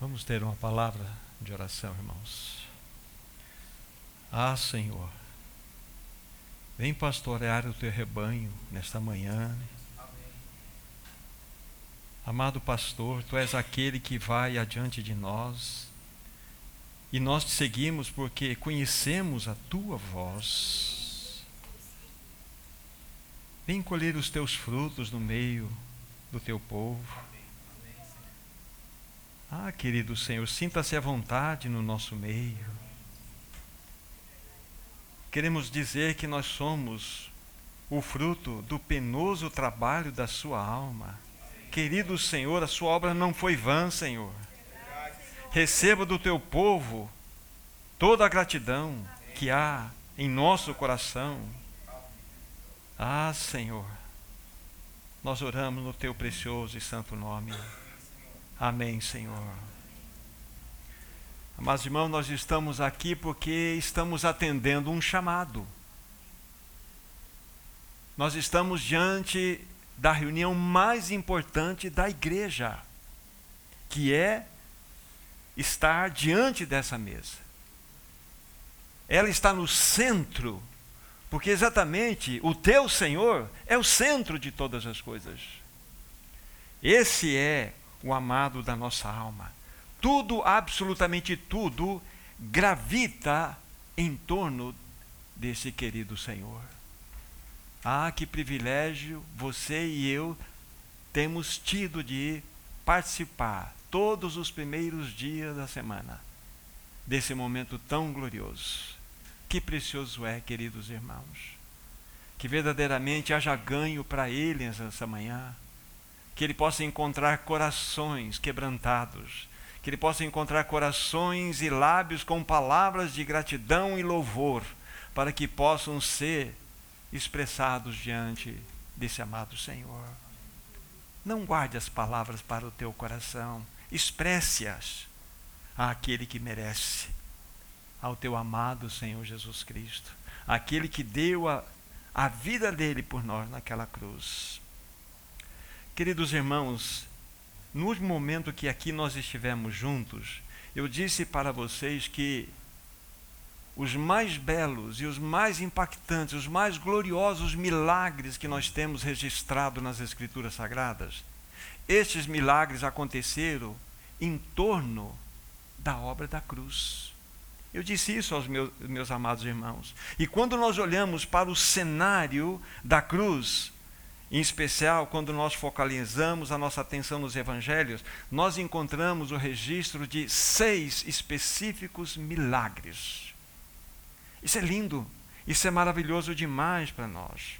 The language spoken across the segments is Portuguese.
Vamos ter uma palavra de oração, irmãos. Ah, Senhor, vem pastorear o teu rebanho nesta manhã. Amado pastor, tu és aquele que vai adiante de nós e nós te seguimos porque conhecemos a tua voz. Vem colher os teus frutos no meio do teu povo. Ah, querido Senhor, sinta-se à vontade no nosso meio. Queremos dizer que nós somos o fruto do penoso trabalho da Sua alma. Querido Senhor, a Sua obra não foi vã, Senhor. Receba do Teu povo toda a gratidão que há em nosso coração. Ah, Senhor, nós oramos no Teu precioso e santo nome. Amém, Senhor. Mas, irmãos, nós estamos aqui porque estamos atendendo um chamado. Nós estamos diante da reunião mais importante da igreja, que é estar diante dessa mesa. Ela está no centro, porque exatamente o teu Senhor é o centro de todas as coisas. Esse é o amado da nossa alma. Tudo, absolutamente tudo, gravita em torno desse querido Senhor. Ah, que privilégio você e eu temos tido de participar todos os primeiros dias da semana desse momento tão glorioso. Que precioso é, queridos irmãos. Que verdadeiramente haja ganho para eles essa manhã que ele possa encontrar corações quebrantados, que ele possa encontrar corações e lábios com palavras de gratidão e louvor, para que possam ser expressados diante desse amado Senhor. Não guarde as palavras para o teu coração, expresse-as àquele que merece, ao teu amado Senhor Jesus Cristo, aquele que deu a, a vida dele por nós naquela cruz. Queridos irmãos, no momento que aqui nós estivemos juntos, eu disse para vocês que os mais belos e os mais impactantes, os mais gloriosos milagres que nós temos registrado nas Escrituras Sagradas, estes milagres aconteceram em torno da obra da cruz. Eu disse isso aos meus, meus amados irmãos. E quando nós olhamos para o cenário da cruz, em especial, quando nós focalizamos a nossa atenção nos evangelhos, nós encontramos o registro de seis específicos milagres. Isso é lindo, isso é maravilhoso demais para nós.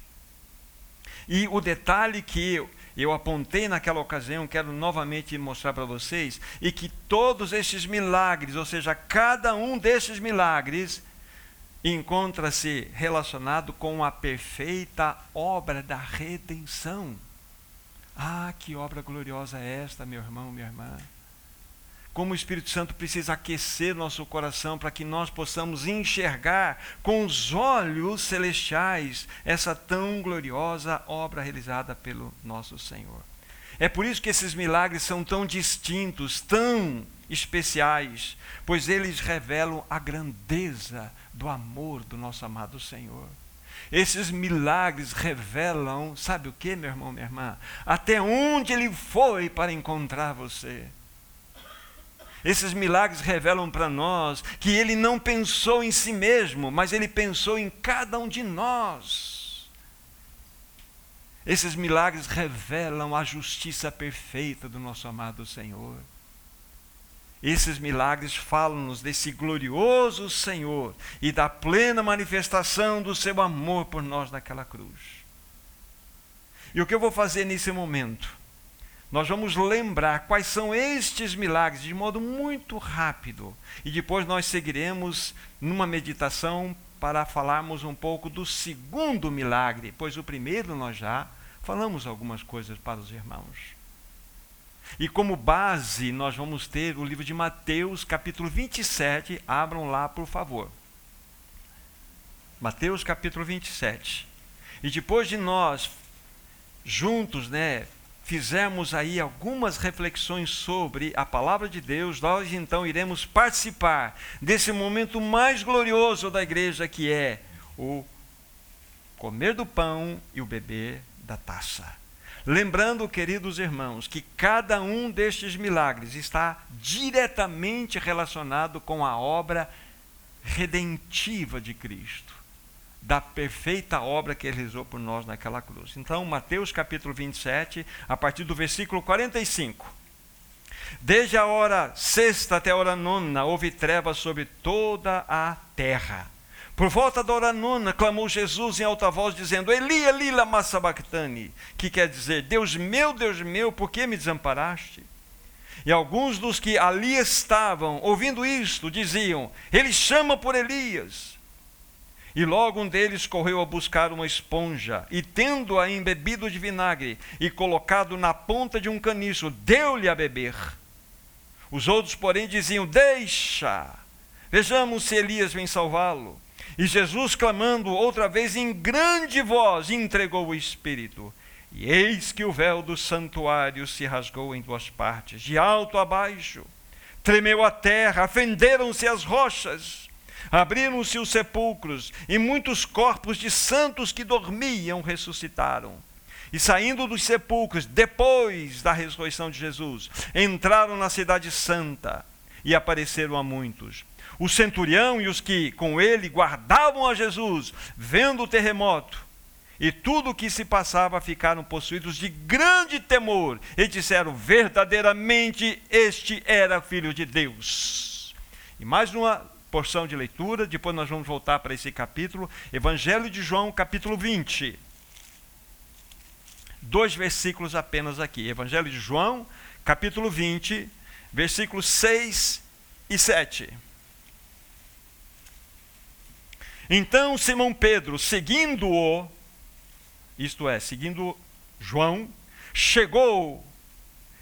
E o detalhe que eu, eu apontei naquela ocasião, quero novamente mostrar para vocês, e que todos esses milagres, ou seja, cada um desses milagres, encontra-se relacionado com a perfeita obra da redenção. Ah, que obra gloriosa é esta, meu irmão, minha irmã. Como o Espírito Santo precisa aquecer nosso coração para que nós possamos enxergar com os olhos celestiais essa tão gloriosa obra realizada pelo nosso Senhor. É por isso que esses milagres são tão distintos, tão especiais, pois eles revelam a grandeza do amor do nosso amado Senhor. Esses milagres revelam, sabe o que, meu irmão, minha irmã? Até onde ele foi para encontrar você. Esses milagres revelam para nós que ele não pensou em si mesmo, mas ele pensou em cada um de nós. Esses milagres revelam a justiça perfeita do nosso amado Senhor. Esses milagres falam-nos desse glorioso Senhor e da plena manifestação do seu amor por nós naquela cruz. E o que eu vou fazer nesse momento? Nós vamos lembrar quais são estes milagres de modo muito rápido e depois nós seguiremos numa meditação para falarmos um pouco do segundo milagre, pois o primeiro nós já falamos algumas coisas para os irmãos. E como base, nós vamos ter o livro de Mateus, capítulo 27. Abram lá, por favor. Mateus, capítulo 27. E depois de nós, juntos, né, fizermos aí algumas reflexões sobre a palavra de Deus, nós então iremos participar desse momento mais glorioso da igreja, que é o comer do pão e o beber da taça. Lembrando, queridos irmãos, que cada um destes milagres está diretamente relacionado com a obra redentiva de Cristo da perfeita obra que ele realizou por nós naquela cruz. Então, Mateus capítulo 27, a partir do versículo 45. Desde a hora sexta até a hora nona, houve trevas sobre toda a terra. Por volta da hora nona, clamou Jesus em alta voz, dizendo: Eli, Eli, lama sabachthani, que quer dizer: Deus meu, Deus meu, por que me desamparaste? E alguns dos que ali estavam, ouvindo isto, diziam: Ele chama por Elias. E logo um deles correu a buscar uma esponja, e tendo-a embebido de vinagre e colocado na ponta de um caniço, deu-lhe a beber. Os outros, porém, diziam: Deixa, vejamos se Elias vem salvá-lo. E Jesus, clamando outra vez em grande voz, entregou o Espírito. E eis que o véu do santuário se rasgou em duas partes, de alto a baixo. Tremeu a terra, fenderam-se as rochas Abriram-se os sepulcros, e muitos corpos de santos que dormiam ressuscitaram. E saindo dos sepulcros, depois da ressurreição de Jesus, entraram na Cidade Santa e apareceram a muitos. O centurião e os que com ele guardavam a Jesus, vendo o terremoto e tudo o que se passava, ficaram possuídos de grande temor e disseram: verdadeiramente este era filho de Deus. E mais uma porção de leitura, depois nós vamos voltar para esse capítulo, Evangelho de João, capítulo 20. Dois versículos apenas aqui. Evangelho de João, capítulo 20, versículos 6 e 7. Então Simão Pedro, seguindo-o, isto é, seguindo João, chegou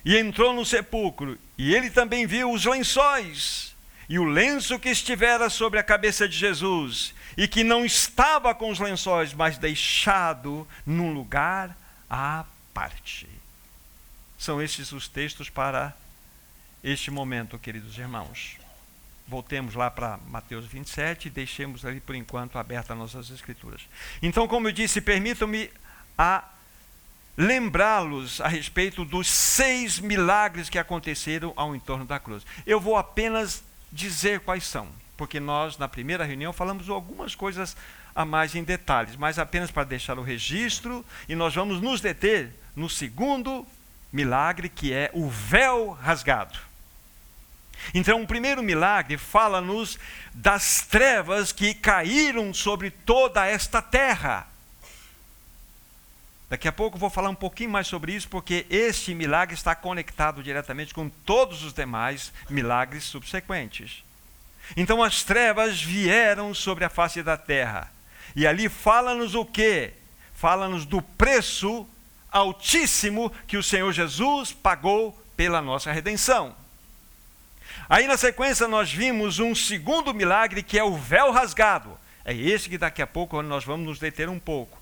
e entrou no sepulcro, e ele também viu os lençóis e o lenço que estivera sobre a cabeça de Jesus, e que não estava com os lençóis, mas deixado num lugar à parte. São estes os textos para este momento, queridos irmãos. Voltemos lá para Mateus 27 e deixemos ali por enquanto abertas nossas escrituras. Então, como eu disse, permitam-me a lembrá-los a respeito dos seis milagres que aconteceram ao entorno da cruz. Eu vou apenas dizer quais são, porque nós, na primeira reunião, falamos algumas coisas a mais em detalhes, mas apenas para deixar o registro, e nós vamos nos deter no segundo milagre, que é o véu rasgado. Então, o primeiro milagre fala-nos das trevas que caíram sobre toda esta terra. Daqui a pouco vou falar um pouquinho mais sobre isso, porque este milagre está conectado diretamente com todos os demais milagres subsequentes. Então as trevas vieram sobre a face da terra. E ali fala-nos o quê? Fala-nos do preço altíssimo que o Senhor Jesus pagou pela nossa redenção. Aí na sequência nós vimos um segundo milagre que é o véu rasgado. É esse que daqui a pouco nós vamos nos deter um pouco.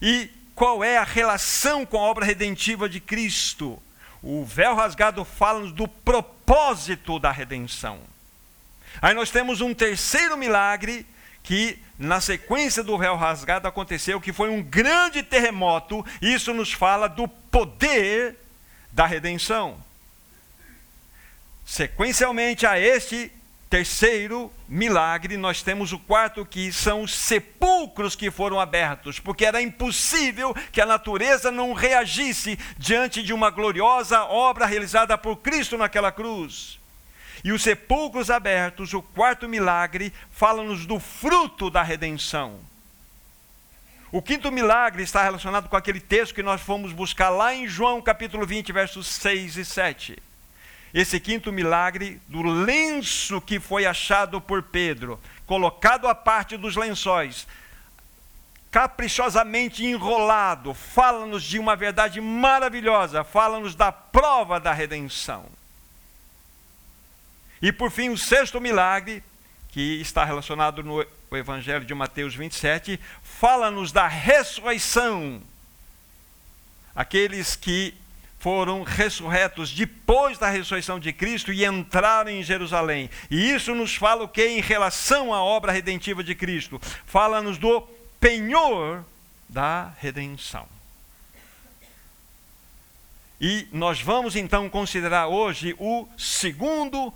E qual é a relação com a obra redentiva de Cristo. O véu rasgado fala-nos do propósito da redenção. Aí nós temos um terceiro milagre que na sequência do véu rasgado aconteceu, que foi um grande terremoto. Isso nos fala do poder da redenção. Sequencialmente a este Terceiro milagre, nós temos o quarto que são os sepulcros que foram abertos, porque era impossível que a natureza não reagisse diante de uma gloriosa obra realizada por Cristo naquela cruz. E os sepulcros abertos, o quarto milagre, fala-nos do fruto da redenção. O quinto milagre está relacionado com aquele texto que nós fomos buscar lá em João capítulo 20, versos 6 e 7 esse quinto milagre do lenço que foi achado por Pedro, colocado à parte dos lençóis, caprichosamente enrolado, fala-nos de uma verdade maravilhosa, fala-nos da prova da redenção. E por fim, o sexto milagre, que está relacionado no Evangelho de Mateus 27, fala-nos da ressurreição. Aqueles que foram ressurretos depois da ressurreição de Cristo e entraram em Jerusalém. E isso nos fala o que em relação à obra redentiva de Cristo? Fala-nos do penhor da redenção. E nós vamos então considerar hoje o segundo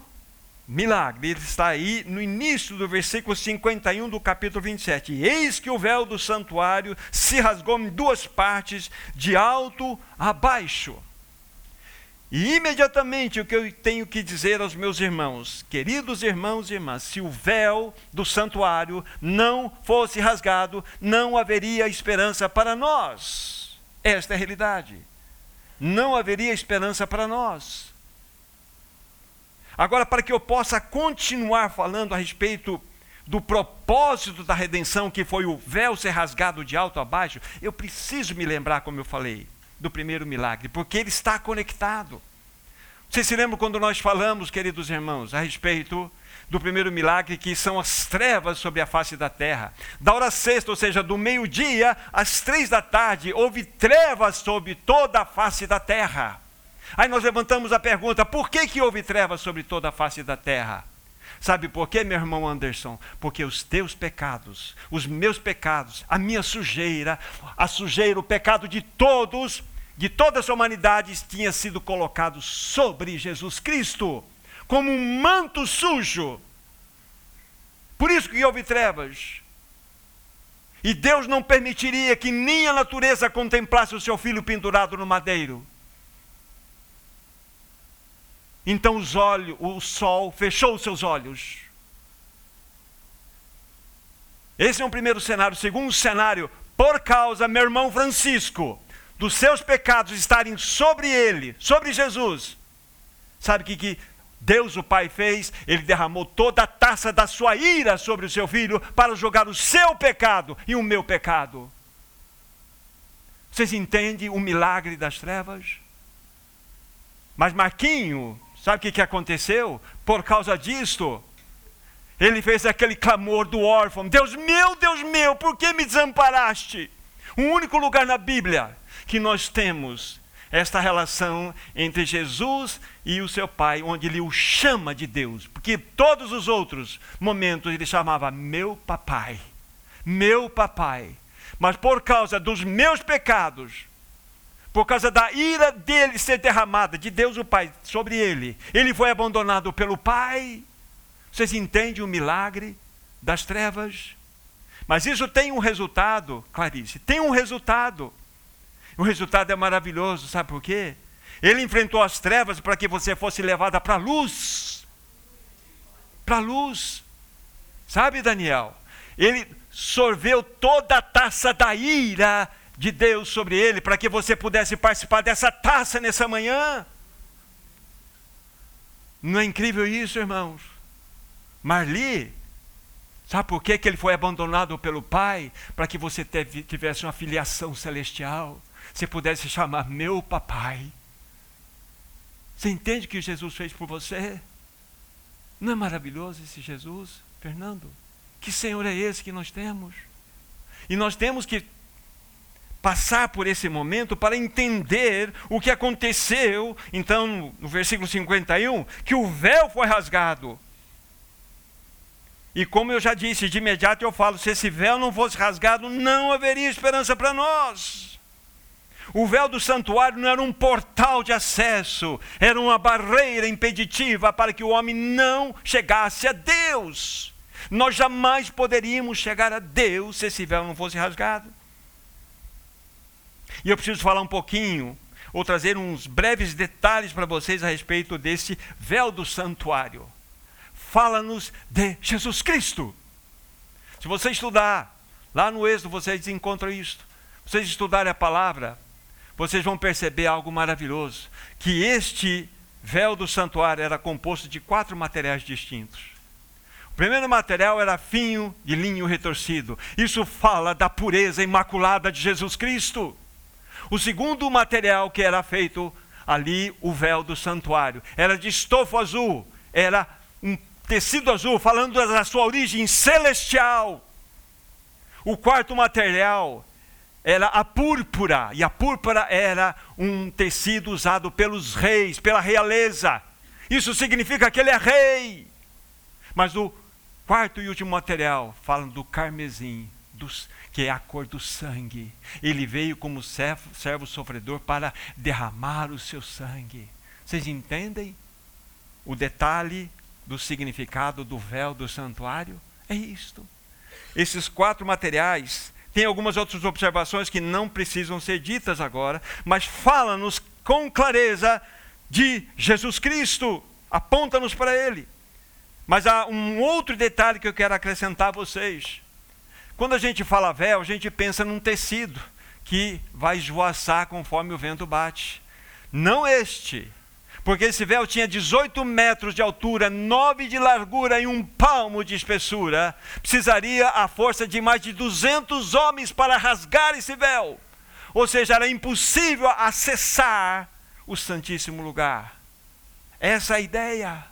milagre. Ele está aí no início do versículo 51 do capítulo 27. Eis que o véu do santuário se rasgou em duas partes, de alto a baixo. E imediatamente o que eu tenho que dizer aos meus irmãos, queridos irmãos e irmãs, se o véu do santuário não fosse rasgado, não haveria esperança para nós. Esta é a realidade não haveria esperança para nós. Agora, para que eu possa continuar falando a respeito do propósito da redenção, que foi o véu ser rasgado de alto a baixo, eu preciso me lembrar, como eu falei, do primeiro milagre, porque ele está conectado. Vocês se lembram quando nós falamos, queridos irmãos, a respeito do primeiro milagre, que são as trevas sobre a face da terra. Da hora sexta, ou seja, do meio-dia às três da tarde, houve trevas sobre toda a face da terra. Aí nós levantamos a pergunta: por que, que houve trevas sobre toda a face da terra? Sabe por quê, meu irmão Anderson? Porque os teus pecados, os meus pecados, a minha sujeira, a sujeira, o pecado de todos, de toda a humanidade, tinha sido colocado sobre Jesus Cristo como um manto sujo. Por isso que houve trevas. E Deus não permitiria que nem a natureza contemplasse o seu filho pendurado no madeiro. Então os olhos, o sol fechou os seus olhos. Esse é um primeiro cenário. Segundo cenário, por causa, meu irmão Francisco, dos seus pecados estarem sobre ele, sobre Jesus. Sabe o que, que Deus o Pai fez, ele derramou toda a taça da sua ira sobre o seu filho para jogar o seu pecado e o meu pecado. Vocês entendem o milagre das trevas? Mas Marquinho, sabe o que, que aconteceu? Por causa disto, ele fez aquele clamor do órfão: Deus meu, Deus meu, por que me desamparaste? O único lugar na Bíblia que nós temos esta relação entre Jesus e o seu pai, onde ele o chama de Deus, porque todos os outros momentos ele chamava meu papai, meu papai. Mas por causa dos meus pecados, por causa da ira dele ser derramada, de Deus o Pai, sobre ele, ele foi abandonado pelo Pai. Vocês entendem o milagre das trevas? Mas isso tem um resultado, Clarice, tem um resultado. O resultado é maravilhoso, sabe por quê? Ele enfrentou as trevas para que você fosse levada para a luz. Para a luz. Sabe, Daniel? Ele sorveu toda a taça da ira de Deus sobre ele para que você pudesse participar dessa taça nessa manhã. Não é incrível isso, irmãos? Marli, sabe por que, que ele foi abandonado pelo Pai? Para que você tivesse uma filiação celestial você pudesse chamar meu papai. Você entende o que Jesus fez por você? Não é maravilhoso esse Jesus, Fernando? Que Senhor é esse que nós temos? E nós temos que passar por esse momento para entender o que aconteceu. Então, no versículo 51, que o véu foi rasgado. E como eu já disse, de imediato eu falo: se esse véu não fosse rasgado, não haveria esperança para nós. O véu do santuário não era um portal de acesso, era uma barreira impeditiva para que o homem não chegasse a Deus. Nós jamais poderíamos chegar a Deus se esse véu não fosse rasgado. E eu preciso falar um pouquinho, ou trazer uns breves detalhes para vocês a respeito desse véu do santuário. Fala-nos de Jesus Cristo. Se você estudar, lá no Êxodo vocês encontram isso. Vocês estudarem a palavra, vocês vão perceber algo maravilhoso: que este véu do santuário era composto de quatro materiais distintos. O primeiro material era finho de linho retorcido. Isso fala da pureza imaculada de Jesus Cristo. O segundo material que era feito ali, o véu do santuário, era de estofo azul, era um tecido azul, falando da sua origem celestial. O quarto material era a púrpura, e a púrpura era um tecido usado pelos reis, pela realeza. Isso significa que ele é rei. Mas o quarto e último material, falam do carmesim, dos, que é a cor do sangue. Ele veio como servo, servo sofredor para derramar o seu sangue. Vocês entendem o detalhe do significado do véu do santuário? É isto. Esses quatro materiais tem algumas outras observações que não precisam ser ditas agora, mas fala-nos com clareza de Jesus Cristo, aponta-nos para Ele. Mas há um outro detalhe que eu quero acrescentar a vocês. Quando a gente fala véu, a gente pensa num tecido que vai esvoaçar conforme o vento bate. Não este porque esse véu tinha 18 metros de altura, 9 de largura e um palmo de espessura. Precisaria a força de mais de 200 homens para rasgar esse véu. Ou seja, era impossível acessar o Santíssimo Lugar. Essa é a ideia.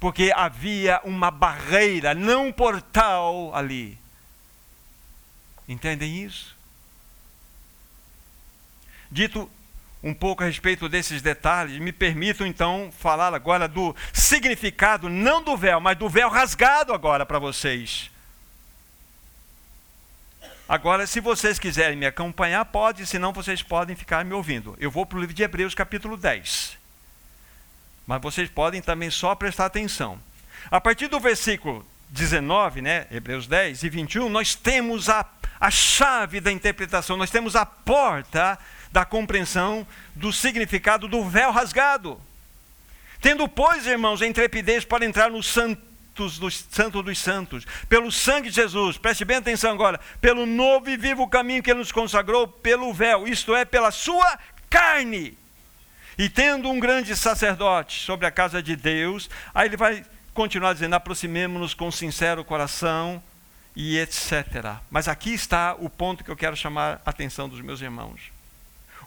Porque havia uma barreira, não um portal ali. Entendem isso? Dito um pouco a respeito desses detalhes, me permitam então falar agora do significado, não do véu, mas do véu rasgado agora para vocês. Agora, se vocês quiserem me acompanhar, pode, senão vocês podem ficar me ouvindo. Eu vou para o livro de Hebreus, capítulo 10. Mas vocês podem também só prestar atenção. A partir do versículo 19, né, Hebreus 10 e 21, nós temos a, a chave da interpretação, nós temos a porta da compreensão do significado do véu rasgado. Tendo, pois, irmãos, a intrepidez para entrar no santos dos, santo dos santos, pelo sangue de Jesus, preste bem atenção agora, pelo novo e vivo caminho que ele nos consagrou, pelo véu, isto é, pela sua carne. E tendo um grande sacerdote sobre a casa de Deus, aí ele vai continuar dizendo: aproximemo-nos com sincero coração e etc. Mas aqui está o ponto que eu quero chamar a atenção dos meus irmãos.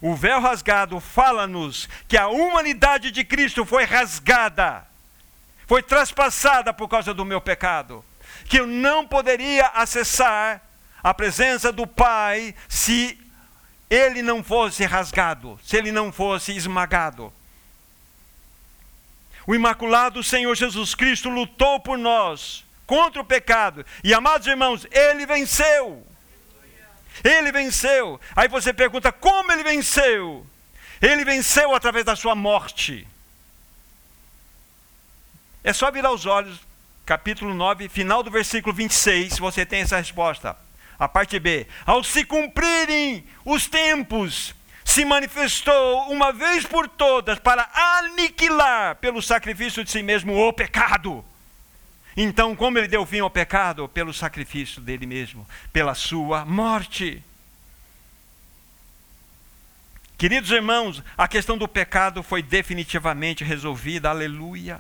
O véu rasgado fala-nos que a humanidade de Cristo foi rasgada, foi traspassada por causa do meu pecado, que eu não poderia acessar a presença do Pai se ele não fosse rasgado, se ele não fosse esmagado. O imaculado Senhor Jesus Cristo lutou por nós contra o pecado, e amados irmãos, ele venceu. Ele venceu. Aí você pergunta: como ele venceu? Ele venceu através da sua morte. É só virar os olhos, capítulo 9, final do versículo 26, você tem essa resposta. A parte B. Ao se cumprirem os tempos, se manifestou uma vez por todas para aniquilar pelo sacrifício de si mesmo o pecado. Então, como ele deu fim ao pecado? Pelo sacrifício dele mesmo, pela sua morte. Queridos irmãos, a questão do pecado foi definitivamente resolvida, aleluia.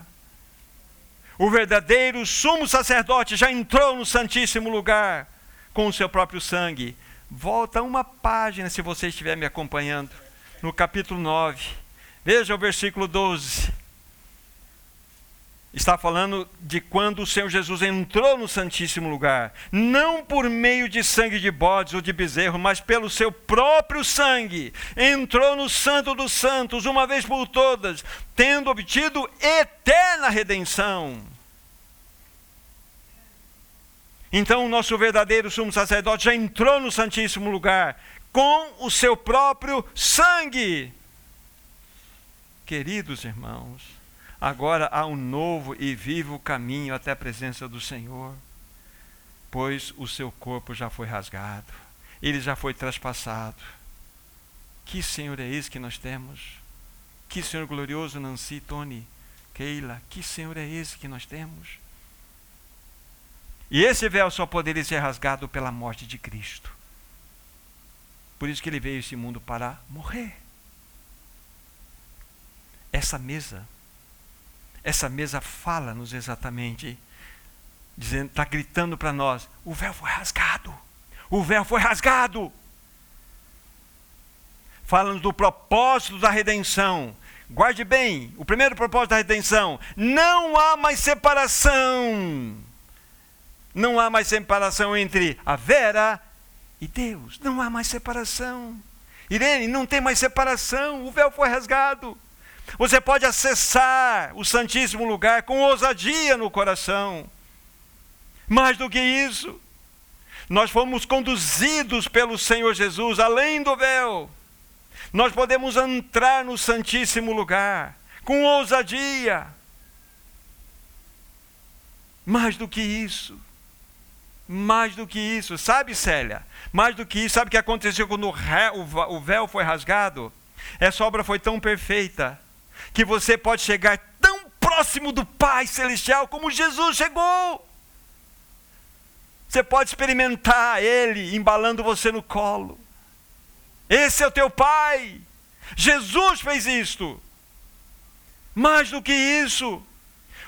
O verdadeiro sumo sacerdote já entrou no Santíssimo Lugar com o seu próprio sangue. Volta uma página, se você estiver me acompanhando, no capítulo 9. Veja o versículo 12 está falando de quando o Senhor Jesus entrou no Santíssimo Lugar, não por meio de sangue de bodes ou de bezerro, mas pelo seu próprio sangue, entrou no Santo dos Santos uma vez por todas, tendo obtido eterna redenção. Então, o nosso verdadeiro sumo sacerdote já entrou no Santíssimo Lugar com o seu próprio sangue. Queridos irmãos, Agora há um novo e vivo caminho até a presença do Senhor, pois o seu corpo já foi rasgado, ele já foi traspassado. Que Senhor é esse que nós temos? Que Senhor glorioso, Nancy, Tony, Keila, que Senhor é esse que nós temos? E esse véu só poderia ser rasgado pela morte de Cristo. Por isso que ele veio a esse mundo para morrer. Essa mesa essa mesa fala-nos exatamente, dizendo, está gritando para nós: o véu foi rasgado, o véu foi rasgado. Fala-nos do propósito da redenção. Guarde bem, o primeiro propósito da redenção: não há mais separação. Não há mais separação entre a Vera e Deus. Não há mais separação. Irene, não tem mais separação, o véu foi rasgado. Você pode acessar o Santíssimo Lugar com ousadia no coração. Mais do que isso, nós fomos conduzidos pelo Senhor Jesus além do véu. Nós podemos entrar no Santíssimo Lugar com ousadia. Mais do que isso. Mais do que isso. Sabe, Célia? Mais do que isso. Sabe o que aconteceu quando o véu foi rasgado? Essa obra foi tão perfeita que você pode chegar tão próximo do Pai Celestial como Jesus chegou. Você pode experimentar Ele embalando você no colo. Esse é o teu Pai. Jesus fez isto. Mais do que isso,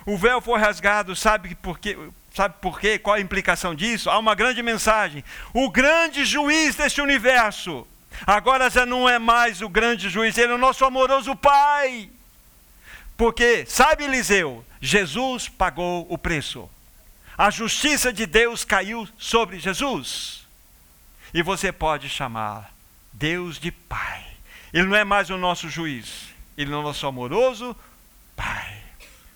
o véu foi rasgado, sabe por quê? Sabe por quê? Qual a implicação disso? Há uma grande mensagem. O grande juiz deste universo, agora já não é mais o grande juiz, ele é o nosso amoroso Pai. Porque, sabe, Eliseu, Jesus pagou o preço. A justiça de Deus caiu sobre Jesus. E você pode chamar Deus de Pai. Ele não é mais o nosso juiz, ele é o nosso amoroso Pai.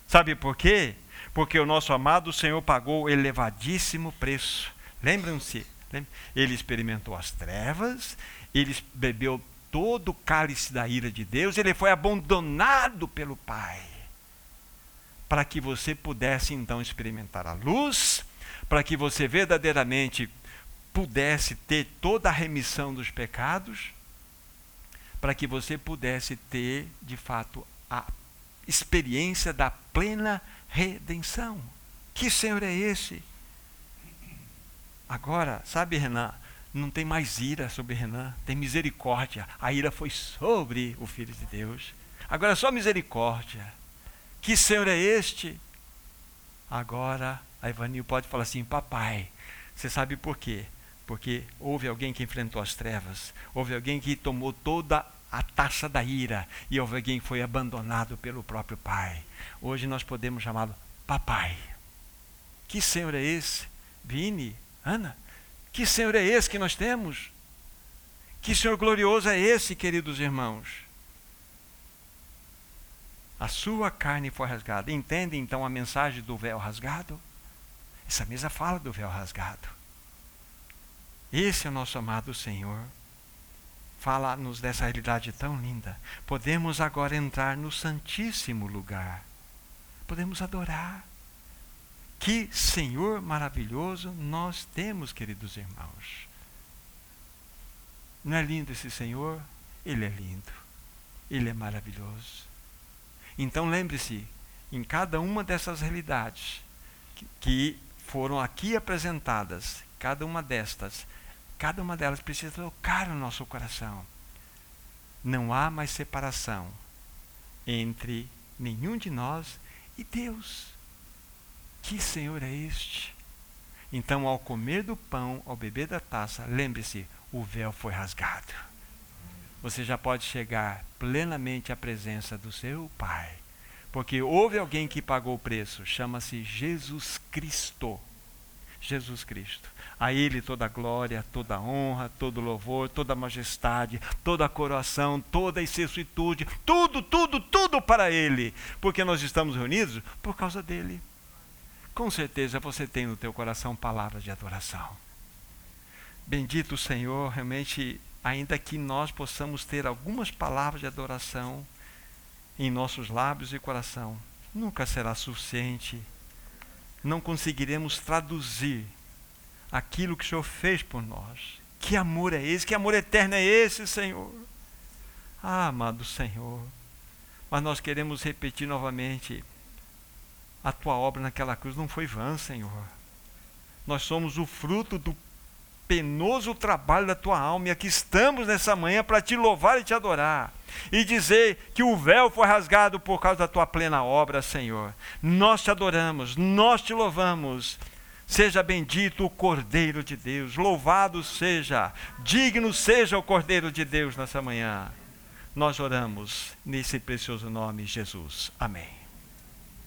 Sabe por quê? Porque o nosso amado Senhor pagou elevadíssimo preço. Lembram-se? Ele experimentou as trevas, ele bebeu todo o cálice da ira de Deus, ele foi abandonado pelo Pai. Para que você pudesse então experimentar a luz, para que você verdadeiramente pudesse ter toda a remissão dos pecados, para que você pudesse ter, de fato, a experiência da plena redenção. Que Senhor é esse? Agora, sabe, Renan, não tem mais ira sobre Renan, tem misericórdia. A ira foi sobre o Filho de Deus. Agora só misericórdia. Que Senhor é este? Agora, a Ivanil pode falar assim: Papai, você sabe por quê? porque houve alguém que enfrentou as trevas, houve alguém que tomou toda a taça da ira e houve alguém que foi abandonado pelo próprio Pai. Hoje nós podemos chamá-lo Papai. Que Senhor é esse? Vini, Ana, que Senhor é esse que nós temos? Que Senhor glorioso é esse, queridos irmãos? A sua carne foi rasgada. Entende então a mensagem do véu rasgado? Essa mesa fala do véu rasgado. Esse é o nosso amado Senhor. Fala-nos dessa realidade tão linda. Podemos agora entrar no Santíssimo Lugar. Podemos adorar. Que Senhor maravilhoso nós temos, queridos irmãos. Não é lindo esse Senhor? Ele é lindo. Ele é maravilhoso. Então lembre-se, em cada uma dessas realidades que, foram aqui apresentadas, cada uma destas Cada uma delas precisa tocar no nosso coração. Não há mais separação entre nenhum de nós e Deus. Que Senhor é este? Então, ao comer do pão, ao beber da taça, lembre-se: o véu foi rasgado. Você já pode chegar plenamente à presença do seu Pai. Porque houve alguém que pagou o preço, chama-se Jesus Cristo. Jesus Cristo. A Ele toda a glória, toda a honra, todo louvor, toda a majestade, toda a coroação, toda a excessitude, tudo, tudo, tudo para Ele. Porque nós estamos reunidos por causa dEle. Com certeza você tem no teu coração palavras de adoração. Bendito o Senhor, realmente, ainda que nós possamos ter algumas palavras de adoração em nossos lábios e coração, nunca será suficiente não conseguiremos traduzir aquilo que o Senhor fez por nós. Que amor é esse? Que amor eterno é esse, Senhor? Ah, amado Senhor, mas nós queremos repetir novamente: a tua obra naquela cruz não foi vã, Senhor. Nós somos o fruto do penoso trabalho da tua alma e aqui estamos nessa manhã para te louvar e te adorar e dizer que o véu foi rasgado por causa da tua plena obra, Senhor. Nós te adoramos, nós te louvamos. Seja bendito o Cordeiro de Deus, louvado seja, digno seja o Cordeiro de Deus nessa manhã. Nós oramos nesse precioso nome, Jesus. Amém.